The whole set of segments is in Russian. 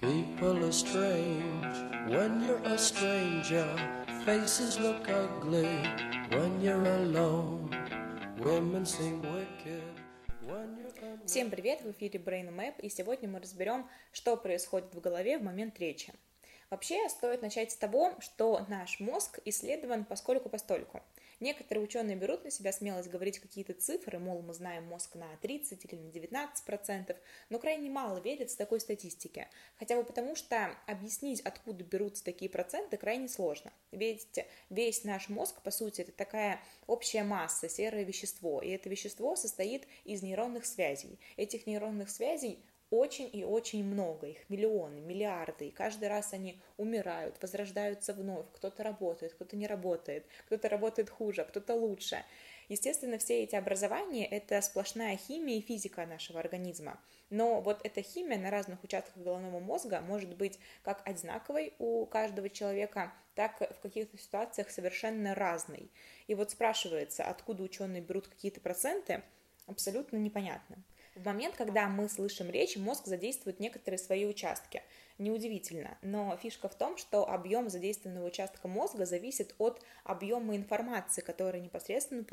People are strange when you're a stranger. Faces look ugly when you're alone. Women seem wicked. Всем привет, в эфире Brain Map, и сегодня мы разберем, что происходит в голове в момент речи. Вообще, стоит начать с того, что наш мозг исследован поскольку-постольку. Некоторые ученые берут на себя смелость говорить какие-то цифры, мол, мы знаем мозг на 30 или на 19 процентов, но крайне мало верят в такой статистике. Хотя бы потому, что объяснить, откуда берутся такие проценты, крайне сложно. Ведь весь наш мозг, по сути, это такая общая масса, серое вещество, и это вещество состоит из нейронных связей. Этих нейронных связей очень и очень много, их миллионы, миллиарды, и каждый раз они умирают, возрождаются вновь, кто-то работает, кто-то не работает, кто-то работает хуже, кто-то лучше. Естественно, все эти образования – это сплошная химия и физика нашего организма. Но вот эта химия на разных участках головного мозга может быть как одинаковой у каждого человека, так в каких-то ситуациях совершенно разной. И вот спрашивается, откуда ученые берут какие-то проценты, абсолютно непонятно. В момент, когда мы слышим речь, мозг задействует некоторые свои участки. Неудивительно, но фишка в том, что объем задействованного участка мозга зависит от объема информации, которая непосредственно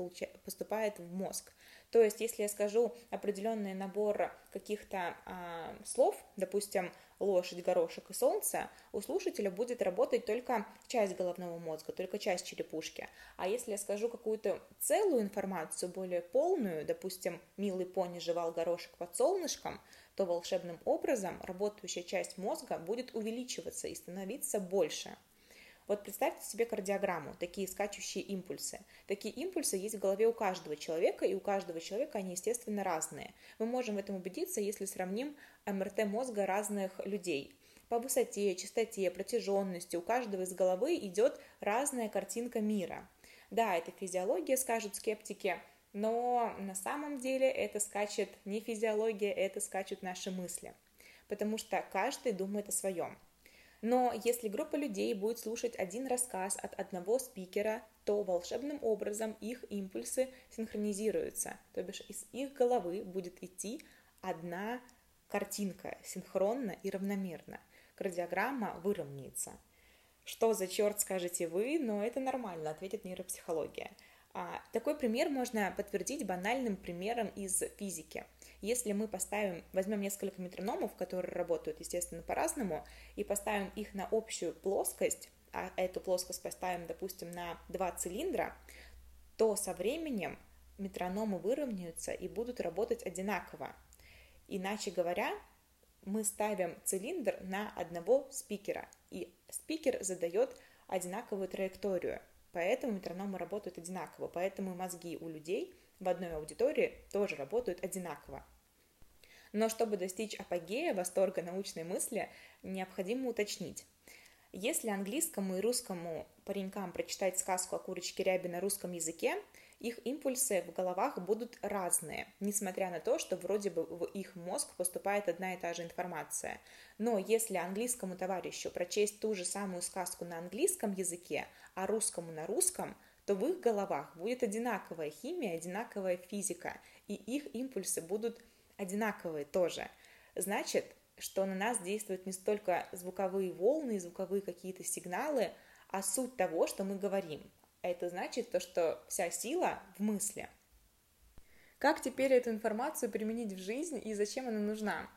поступает в мозг. То есть, если я скажу определенный набор каких-то а, слов, допустим, лошадь, горошек и солнце, у слушателя будет работать только часть головного мозга, только часть черепушки. А если я скажу какую-то целую информацию, более полную, допустим, милый пони жевал горошек под солнышком, то волшебным образом работающая часть мозга будет увеличиваться и становиться больше. Вот представьте себе кардиограмму, такие скачущие импульсы. Такие импульсы есть в голове у каждого человека, и у каждого человека они, естественно, разные. Мы можем в этом убедиться, если сравним МРТ мозга разных людей. По высоте, частоте, протяженности у каждого из головы идет разная картинка мира. Да, это физиология, скажут скептики, но на самом деле это скачет не физиология, это скачут наши мысли, потому что каждый думает о своем. Но если группа людей будет слушать один рассказ от одного спикера, то волшебным образом их импульсы синхронизируются, то бишь из их головы будет идти одна картинка синхронно и равномерно. Кардиограмма выровняется. Что за черт скажете вы, но это нормально, ответит нейропсихология. А, такой пример можно подтвердить банальным примером из физики. Если мы поставим, возьмем несколько метрономов, которые работают, естественно, по-разному, и поставим их на общую плоскость, а эту плоскость поставим, допустим, на два цилиндра, то со временем метрономы выровняются и будут работать одинаково. Иначе говоря, мы ставим цилиндр на одного спикера, и спикер задает одинаковую траекторию – Поэтому метрономы работают одинаково, поэтому мозги у людей в одной аудитории тоже работают одинаково. Но чтобы достичь апогея восторга научной мысли, необходимо уточнить. Если английскому и русскому паренькам прочитать сказку о курочке рябе на русском языке, их импульсы в головах будут разные, несмотря на то, что вроде бы в их мозг поступает одна и та же информация. Но если английскому товарищу прочесть ту же самую сказку на английском языке, а русскому на русском, то в их головах будет одинаковая химия, одинаковая физика, и их импульсы будут одинаковые тоже. Значит, что на нас действуют не столько звуковые волны, звуковые какие-то сигналы, а суть того, что мы говорим. А это значит то, что вся сила в мысли. Как теперь эту информацию применить в жизнь и зачем она нужна?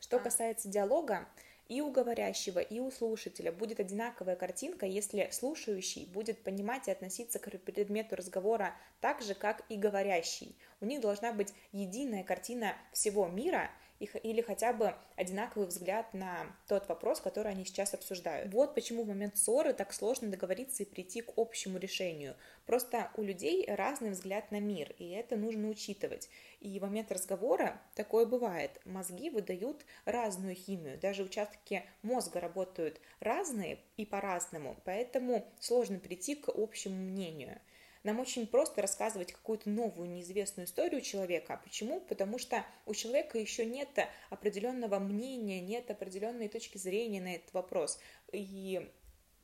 Что касается диалога, и у говорящего, и у слушателя будет одинаковая картинка, если слушающий будет понимать и относиться к предмету разговора так же, как и говорящий. У них должна быть единая картина всего мира, или хотя бы одинаковый взгляд на тот вопрос, который они сейчас обсуждают. Вот почему в момент ссоры так сложно договориться и прийти к общему решению. Просто у людей разный взгляд на мир, и это нужно учитывать. И в момент разговора такое бывает. Мозги выдают разную химию, даже участки мозга работают разные и по-разному, поэтому сложно прийти к общему мнению. Нам очень просто рассказывать какую-то новую неизвестную историю человека. Почему? Потому что у человека еще нет определенного мнения, нет определенной точки зрения на этот вопрос. И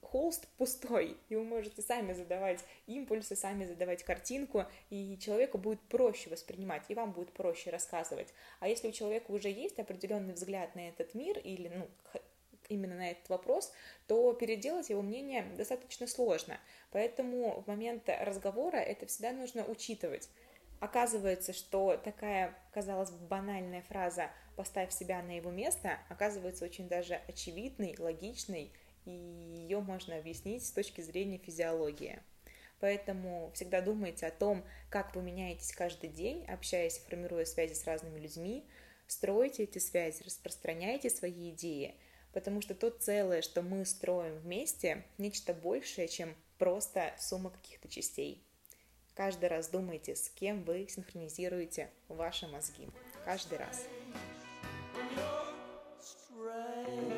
холст пустой, и вы можете сами задавать импульсы, сами задавать картинку, и человеку будет проще воспринимать, и вам будет проще рассказывать. А если у человека уже есть определенный взгляд на этот мир, или, ну, именно на этот вопрос, то переделать его мнение достаточно сложно. Поэтому в момент разговора это всегда нужно учитывать. Оказывается, что такая, казалось бы, банальная фраза «поставь себя на его место» оказывается очень даже очевидной, логичной, и ее можно объяснить с точки зрения физиологии. Поэтому всегда думайте о том, как вы меняетесь каждый день, общаясь формируя связи с разными людьми, стройте эти связи, распространяйте свои идеи, потому что то целое, что мы строим вместе, нечто большее, чем просто сумма каких-то частей. Каждый раз думайте, с кем вы синхронизируете ваши мозги. Каждый раз. Strange.